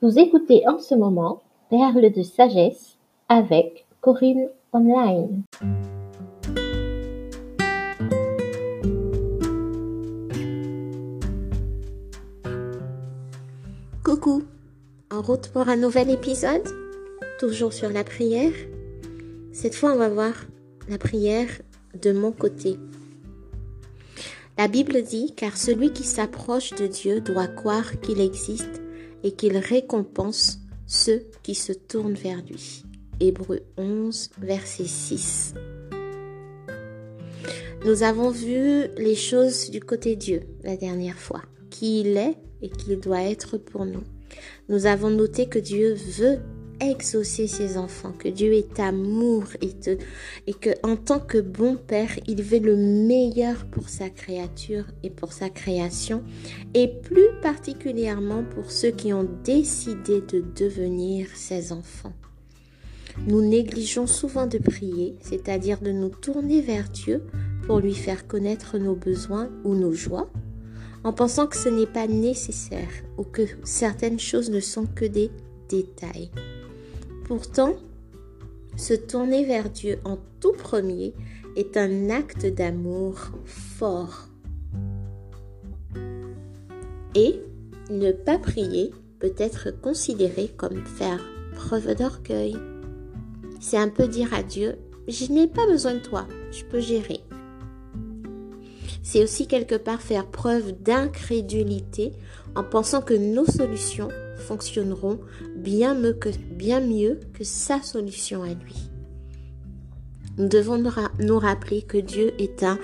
Vous écoutez en ce moment Perles de sagesse avec Corinne Online. Coucou, en route pour un nouvel épisode? Toujours sur la prière? Cette fois, on va voir la prière de mon côté. La Bible dit, car celui qui s'approche de Dieu doit croire qu'il existe et qu'il récompense ceux qui se tournent vers lui. Hébreu 11, verset 6. Nous avons vu les choses du côté Dieu la dernière fois, qui il est et qu'il doit être pour nous. Nous avons noté que Dieu veut exaucer ses enfants, que Dieu est amour et, et que en tant que bon père, il veut le meilleur pour sa créature et pour sa création et plus particulièrement pour ceux qui ont décidé de devenir ses enfants. Nous négligeons souvent de prier, c'est-à-dire de nous tourner vers Dieu pour lui faire connaître nos besoins ou nos joies, en pensant que ce n'est pas nécessaire ou que certaines choses ne sont que des détails. Pourtant, se tourner vers Dieu en tout premier est un acte d'amour fort. Et ne pas prier peut être considéré comme faire preuve d'orgueil. C'est un peu dire à Dieu, je n'ai pas besoin de toi, je peux gérer. C'est aussi quelque part faire preuve d'incrédulité en pensant que nos solutions fonctionneront bien mieux que, bien mieux que sa solution à lui. Nous devons nous rappeler que Dieu est un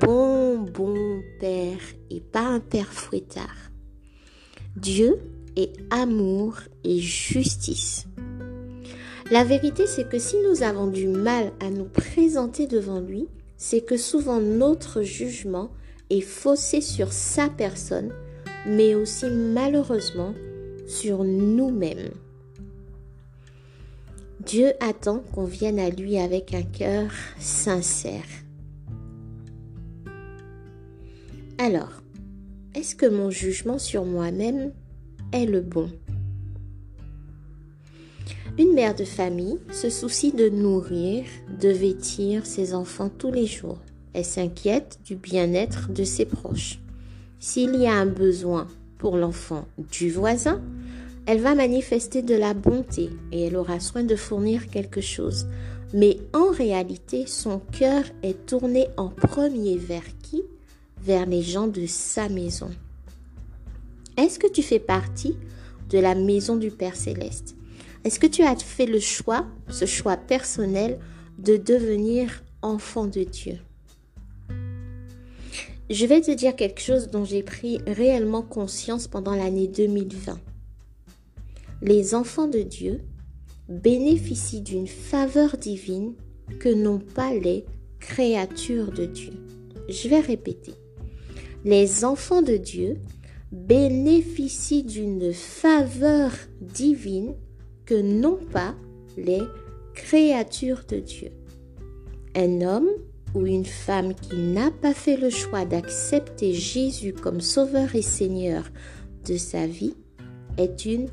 bon, bon Père et pas un Père fouettard. Dieu est amour et justice. La vérité, c'est que si nous avons du mal à nous présenter devant lui, c'est que souvent notre jugement est faussé sur sa personne, mais aussi malheureusement sur nous-mêmes. Dieu attend qu'on vienne à lui avec un cœur sincère. Alors, est-ce que mon jugement sur moi-même est le bon? Une mère de famille se soucie de nourrir, de vêtir ses enfants tous les jours. Elle s'inquiète du bien-être de ses proches. S'il y a un besoin pour l'enfant du voisin, elle va manifester de la bonté et elle aura soin de fournir quelque chose. Mais en réalité, son cœur est tourné en premier vers qui? Vers les gens de sa maison. Est-ce que tu fais partie de la maison du Père céleste? Est-ce que tu as fait le choix, ce choix personnel, de devenir enfant de Dieu? Je vais te dire quelque chose dont j'ai pris réellement conscience pendant l'année 2020 les enfants de Dieu bénéficient d'une faveur divine que n'ont pas les créatures de Dieu. Je vais répéter. Les enfants de Dieu bénéficient d'une faveur divine que n'ont pas les créatures de Dieu. Un homme ou une femme qui n'a pas fait le choix d'accepter Jésus comme sauveur et seigneur de sa vie est une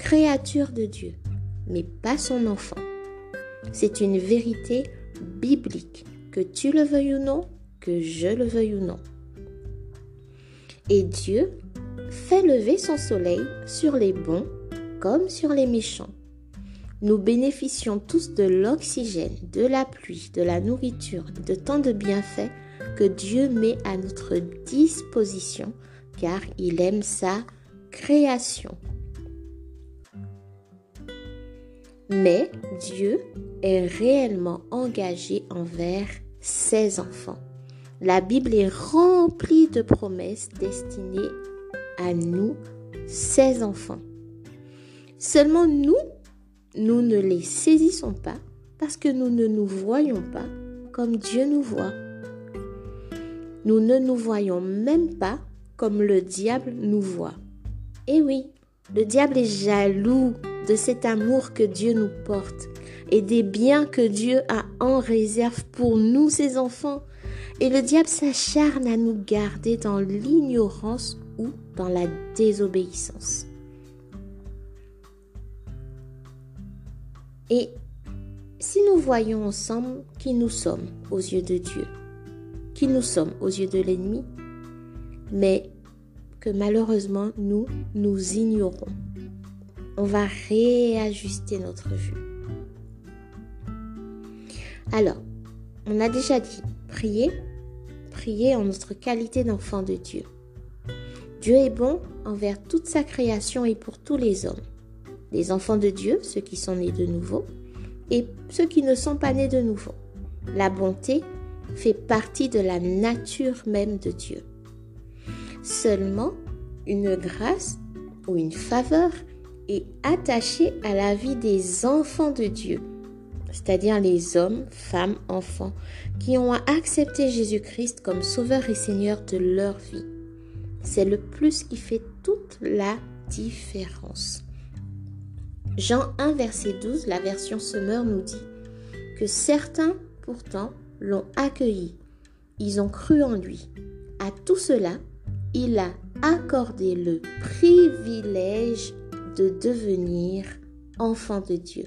créature de Dieu, mais pas son enfant. C'est une vérité biblique, que tu le veuilles ou non, que je le veuille ou non. Et Dieu fait lever son soleil sur les bons comme sur les méchants. Nous bénéficions tous de l'oxygène, de la pluie, de la nourriture, de tant de bienfaits que Dieu met à notre disposition car il aime sa création. Mais Dieu est réellement engagé envers ses enfants. La Bible est remplie de promesses destinées à nous, ses enfants. Seulement nous, nous ne les saisissons pas parce que nous ne nous voyons pas comme Dieu nous voit. Nous ne nous voyons même pas comme le diable nous voit. Et oui, le diable est jaloux de cet amour que Dieu nous porte et des biens que Dieu a en réserve pour nous, ses enfants. Et le diable s'acharne à nous garder dans l'ignorance ou dans la désobéissance. Et si nous voyons ensemble qui nous sommes aux yeux de Dieu, qui nous sommes aux yeux de l'ennemi, mais que malheureusement nous, nous ignorons, on va réajuster notre vue. Alors, on a déjà dit, prier, prier en notre qualité d'enfant de Dieu. Dieu est bon envers toute sa création et pour tous les hommes. Les enfants de Dieu, ceux qui sont nés de nouveau, et ceux qui ne sont pas nés de nouveau. La bonté fait partie de la nature même de Dieu. Seulement, une grâce ou une faveur est attachée à la vie des enfants de Dieu, c'est-à-dire les hommes, femmes, enfants, qui ont accepté Jésus-Christ comme Sauveur et Seigneur de leur vie. C'est le plus qui fait toute la différence. Jean 1, verset 12, la version Semeur nous dit que certains, pourtant, l'ont accueilli. Ils ont cru en lui. À tout cela, il a accordé le privilège de devenir enfant de Dieu.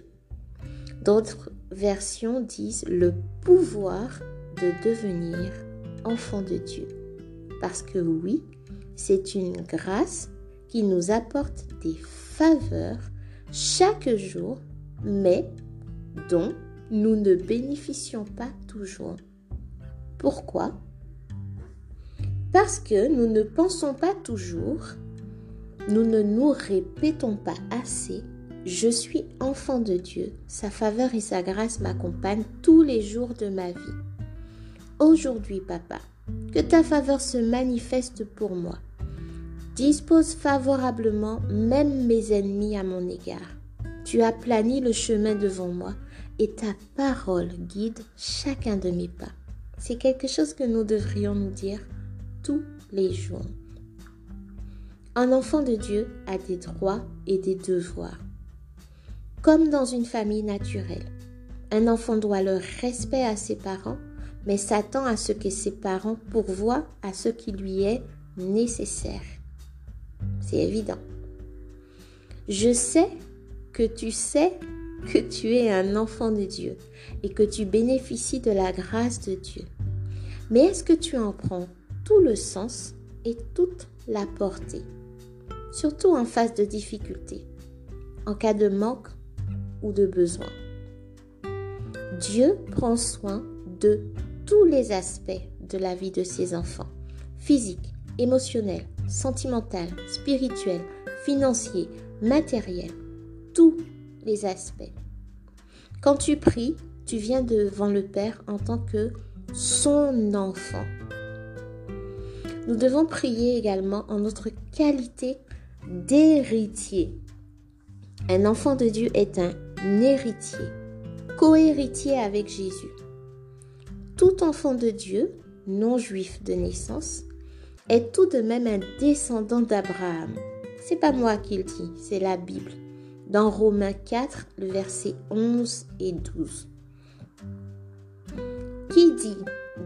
D'autres versions disent le pouvoir de devenir enfant de Dieu. Parce que oui, c'est une grâce qui nous apporte des faveurs chaque jour, mais dont nous ne bénéficions pas toujours. Pourquoi? Parce que nous ne pensons pas toujours, nous ne nous répétons pas assez, je suis enfant de Dieu, sa faveur et sa grâce m'accompagnent tous les jours de ma vie. Aujourd'hui, papa, que ta faveur se manifeste pour moi dispose favorablement même mes ennemis à mon égard. Tu as plani le chemin devant moi et ta parole guide chacun de mes pas. C'est quelque chose que nous devrions nous dire tous les jours. Un enfant de Dieu a des droits et des devoirs. Comme dans une famille naturelle, un enfant doit le respect à ses parents, mais s'attend à ce que ses parents pourvoient à ce qui lui est nécessaire. C'est évident. Je sais que tu sais que tu es un enfant de Dieu et que tu bénéficies de la grâce de Dieu. Mais est-ce que tu en prends tout le sens et toute la portée? Surtout en face de difficultés, en cas de manque ou de besoin. Dieu prend soin de tous les aspects de la vie de ses enfants, physique, émotionnel, sentimental, spirituel, financier, matériel, tous les aspects. Quand tu pries, tu viens devant le Père en tant que son enfant. Nous devons prier également en notre qualité d'héritier. Un enfant de Dieu est un héritier, co-héritier avec Jésus. Tout enfant de Dieu, non juif de naissance, est tout de même un descendant d'Abraham. C'est pas moi qui le dis, c'est la Bible. Dans Romains 4, le verset 11 et 12. Qui dit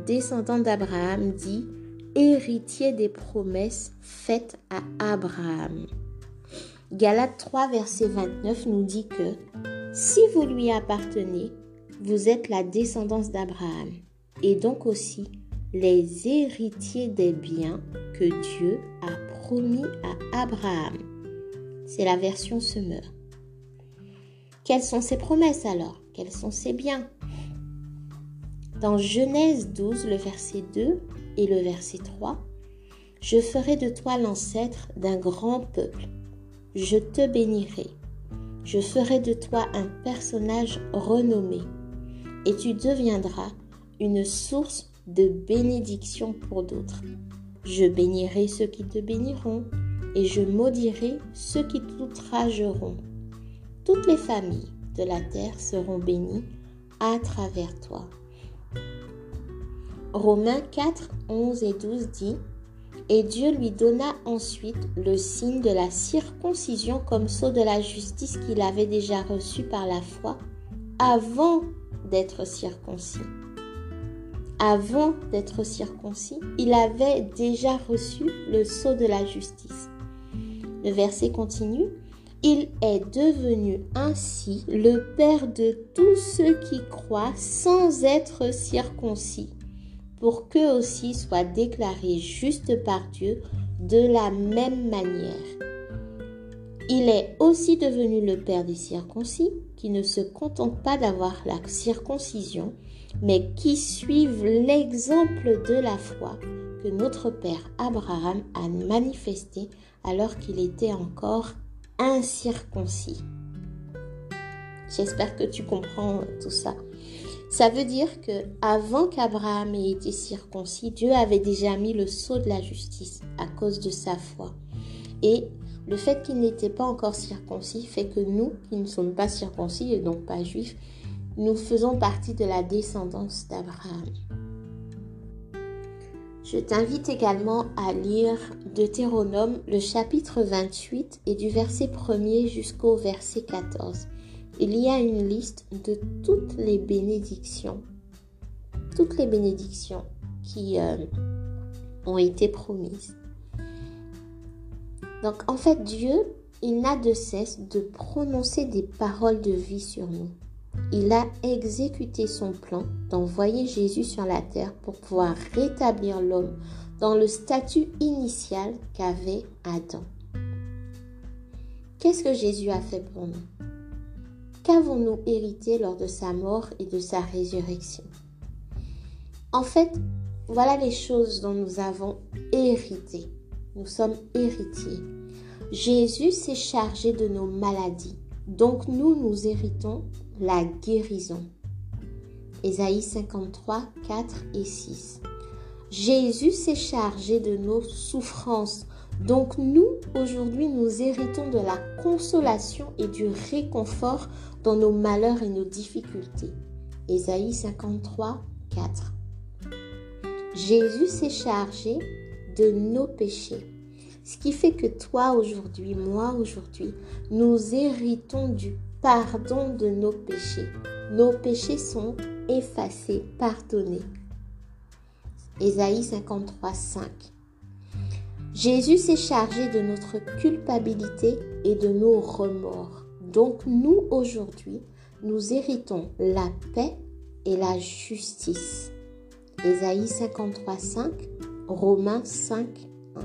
descendant d'Abraham dit héritier des promesses faites à Abraham. Galates 3, verset 29 nous dit que si vous lui appartenez, vous êtes la descendance d'Abraham et donc aussi les héritiers des biens que Dieu a promis à Abraham. C'est la version semeur. Quelles sont ses promesses alors? Quels sont ses biens? Dans Genèse 12, le verset 2 et le verset 3, Je ferai de toi l'ancêtre d'un grand peuple. Je te bénirai. Je ferai de toi un personnage renommé. Et tu deviendras une source de bénédiction pour d'autres. Je bénirai ceux qui te béniront et je maudirai ceux qui t'outrageront. Toutes les familles de la terre seront bénies à travers toi. Romains 4, 11 et 12 dit Et Dieu lui donna ensuite le signe de la circoncision comme sceau de la justice qu'il avait déjà reçu par la foi avant d'être circoncis avant d'être circoncis, il avait déjà reçu le sceau de la justice. Le verset continue. il est devenu ainsi le Père de tous ceux qui croient sans être circoncis, pour qu'eux aussi soient déclarés justes par Dieu de la même manière. Il est aussi devenu le Père des circoncis, qui ne se contentent pas d'avoir la circoncision, mais qui suivent l'exemple de la foi que notre Père Abraham a manifesté alors qu'il était encore incirconcis. J'espère que tu comprends tout ça. Ça veut dire que avant qu'Abraham ait été circoncis, Dieu avait déjà mis le sceau de la justice à cause de sa foi. Et le fait qu'il n'était pas encore circoncis fait que nous, qui ne sommes pas circoncis et donc pas juifs, nous faisons partie de la descendance d'Abraham. Je t'invite également à lire Deutéronome, le chapitre 28 et du verset 1er jusqu'au verset 14. Il y a une liste de toutes les bénédictions, toutes les bénédictions qui euh, ont été promises. Donc en fait, Dieu, il n'a de cesse de prononcer des paroles de vie sur nous il a exécuté son plan d'envoyer Jésus sur la terre pour pouvoir rétablir l'homme dans le statut initial qu'avait Adam. Qu'est-ce que Jésus a fait pour nous? Qu'avons-nous hérité lors de sa mort et de sa résurrection? En fait, voilà les choses dont nous avons hérité. Nous sommes héritiers. Jésus s'est chargé de nos maladies. Donc nous, nous héritons la guérison. Ésaïe 53, 4 et 6. Jésus s'est chargé de nos souffrances. Donc nous, aujourd'hui, nous héritons de la consolation et du réconfort dans nos malheurs et nos difficultés. Ésaïe 53, 4. Jésus s'est chargé de nos péchés. Ce qui fait que toi aujourd'hui, moi aujourd'hui, nous héritons du pardon de nos péchés. Nos péchés sont effacés, pardonnés. Ésaïe 53, 5. Jésus s'est chargé de notre culpabilité et de nos remords. Donc nous, aujourd'hui, nous héritons la paix et la justice. Ésaïe 53, 5, Romains 5, 1.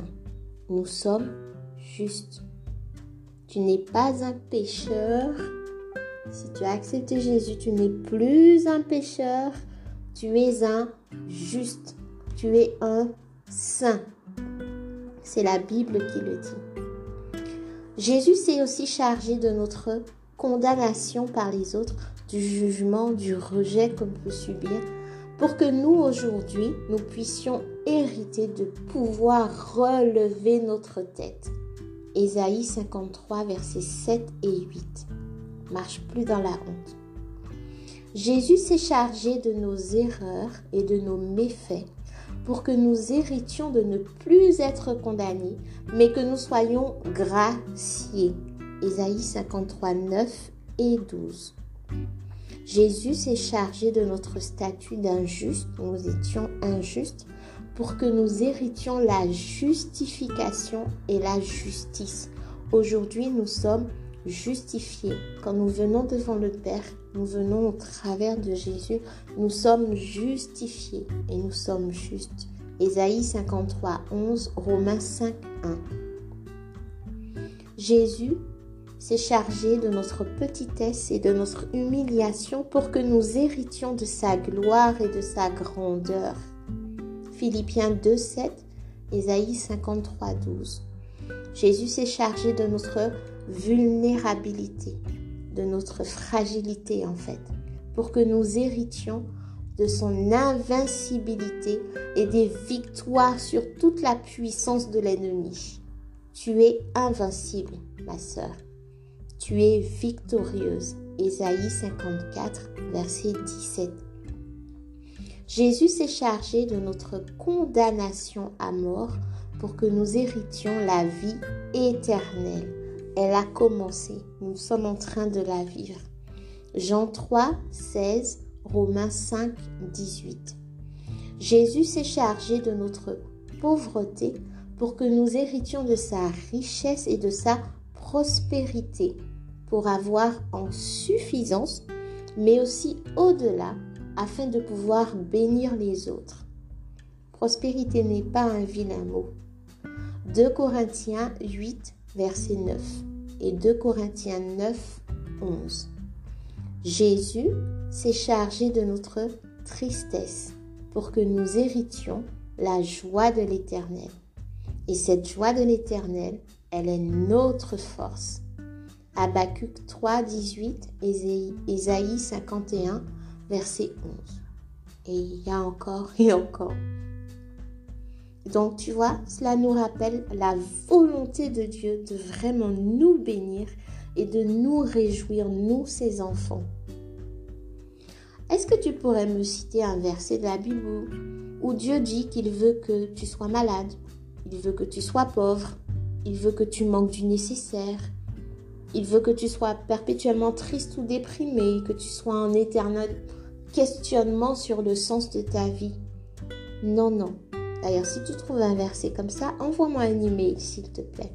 Nous sommes justes. Tu n'es pas un pécheur, si tu as accepté Jésus, tu n'es plus un pécheur, tu es un juste, tu es un saint. C'est la Bible qui le dit. Jésus s'est aussi chargé de notre condamnation par les autres, du jugement, du rejet qu'on peut subir, pour que nous aujourd'hui, nous puissions hériter de pouvoir relever notre tête. Ésaïe 53, versets 7 et 8 marche plus dans la honte. Jésus s'est chargé de nos erreurs et de nos méfaits pour que nous héritions de ne plus être condamnés, mais que nous soyons graciés. Ésaïe 53, 9 et 12. Jésus s'est chargé de notre statut d'injuste, nous étions injustes, pour que nous héritions la justification et la justice. Aujourd'hui, nous sommes justifiés. Quand nous venons devant le Père, nous venons au travers de Jésus, nous sommes justifiés et nous sommes justes. Ésaïe 53, 11, Romains 5, 1. Jésus s'est chargé de notre petitesse et de notre humiliation pour que nous héritions de sa gloire et de sa grandeur. Philippiens 2, 7, Ésaïe 53, 12. Jésus s'est chargé de notre vulnérabilité, de notre fragilité en fait, pour que nous héritions de son invincibilité et des victoires sur toute la puissance de l'ennemi. Tu es invincible, ma sœur. Tu es victorieuse. Ésaïe 54, verset 17. Jésus s'est chargé de notre condamnation à mort pour que nous héritions la vie éternelle. Elle a commencé. Nous sommes en train de la vivre. Jean 3, 16, Romains 5, 18. Jésus s'est chargé de notre pauvreté pour que nous héritions de sa richesse et de sa prospérité pour avoir en suffisance, mais aussi au-delà afin de pouvoir bénir les autres. Prospérité n'est pas un vilain mot. 2 Corinthiens 8, verset 9 et 2 Corinthiens 9, 11. Jésus s'est chargé de notre tristesse pour que nous héritions la joie de l'Éternel. Et cette joie de l'Éternel, elle est notre force. Habacuc 3, 18, Ésaïe 51, verset 11. Et il y a encore et encore. Donc tu vois, cela nous rappelle la volonté de Dieu de vraiment nous bénir et de nous réjouir, nous ses enfants. Est-ce que tu pourrais me citer un verset de la Bible où, Dieu dit qu'il veut que tu sois malade, il veut que tu sois pauvre, il veut que tu manques du nécessaire, il veut que tu sois perpétuellement triste ou déprimé, que tu sois en éternel questionnement sur le sens de ta vie? Non, non. D'ailleurs, si tu trouves un verset comme ça, envoie-moi un email, s'il te plaît.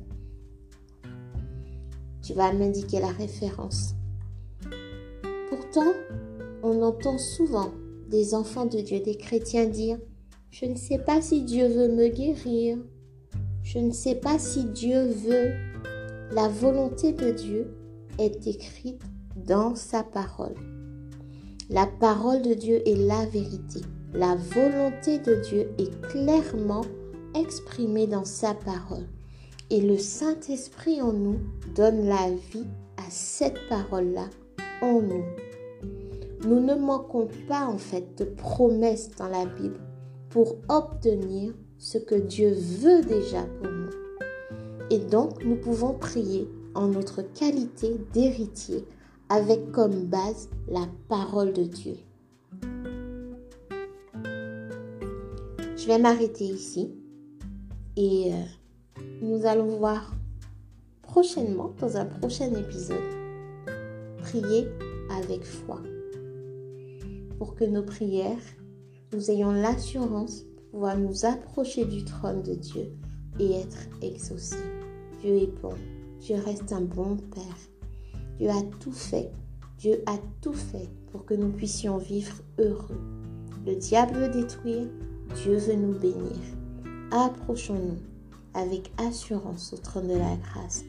Tu vas m'indiquer la référence. Pourtant, on entend souvent des enfants de Dieu, des chrétiens dire, je ne sais pas si Dieu veut me guérir. Je ne sais pas si Dieu veut. La volonté de Dieu est écrite dans sa parole. La parole de Dieu est la vérité. La volonté de Dieu est clairement exprimée dans sa parole. Et le Saint-Esprit en nous donne la vie à cette parole-là en nous. Nous ne manquons pas en fait de promesses dans la Bible pour obtenir ce que Dieu veut déjà pour nous. Et donc nous pouvons prier en notre qualité d'héritier avec comme base la parole de Dieu. Je vais m'arrêter ici et euh, nous allons voir prochainement, dans un prochain épisode, prier avec foi pour que nos prières, nous ayons l'assurance de pouvoir nous approcher du trône de Dieu et être exaucés. Dieu est bon, Dieu reste un bon Père. Dieu a tout fait. Dieu a tout fait pour que nous puissions vivre heureux. Le diable veut détruire, Dieu veut nous bénir. Approchons-nous avec assurance au trône de la grâce.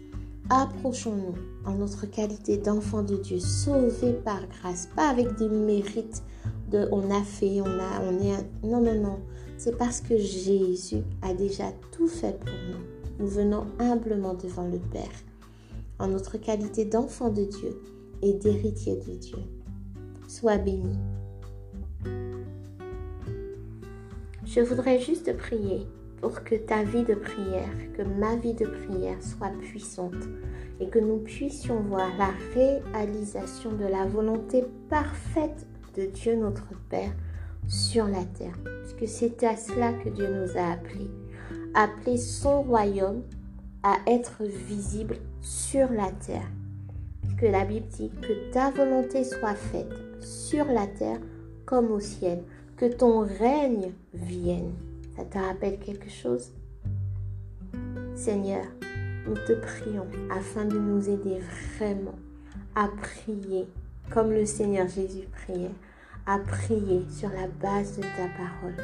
Approchons-nous en notre qualité d'enfant de Dieu, sauvés par grâce, pas avec des mérites de on a fait, on a, on est. Non, non, non. C'est parce que Jésus a déjà tout fait pour nous. Nous venons humblement devant le Père en notre qualité d'enfant de Dieu et d'héritier de Dieu. Sois béni. Je voudrais juste prier pour que ta vie de prière, que ma vie de prière soit puissante et que nous puissions voir la réalisation de la volonté parfaite de Dieu notre Père sur la terre. Puisque c'est à cela que Dieu nous a appelés. Appeler son royaume à être visible sur la terre. Que la Bible dit que ta volonté soit faite sur la terre comme au ciel. Que ton règne vienne. Ça te rappelle quelque chose? Seigneur, nous te prions afin de nous aider vraiment à prier comme le Seigneur Jésus priait, à prier sur la base de ta parole,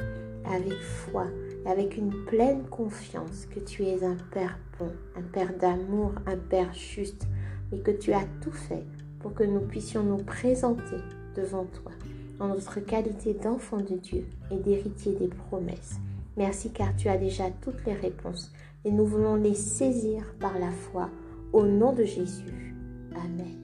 avec foi, avec une pleine confiance que tu es un Père bon, un Père d'amour, un Père juste, et que tu as tout fait pour que nous puissions nous présenter devant toi en notre qualité d'enfant de Dieu et d'héritier des promesses. Merci car tu as déjà toutes les réponses et nous voulons les saisir par la foi au nom de Jésus. Amen.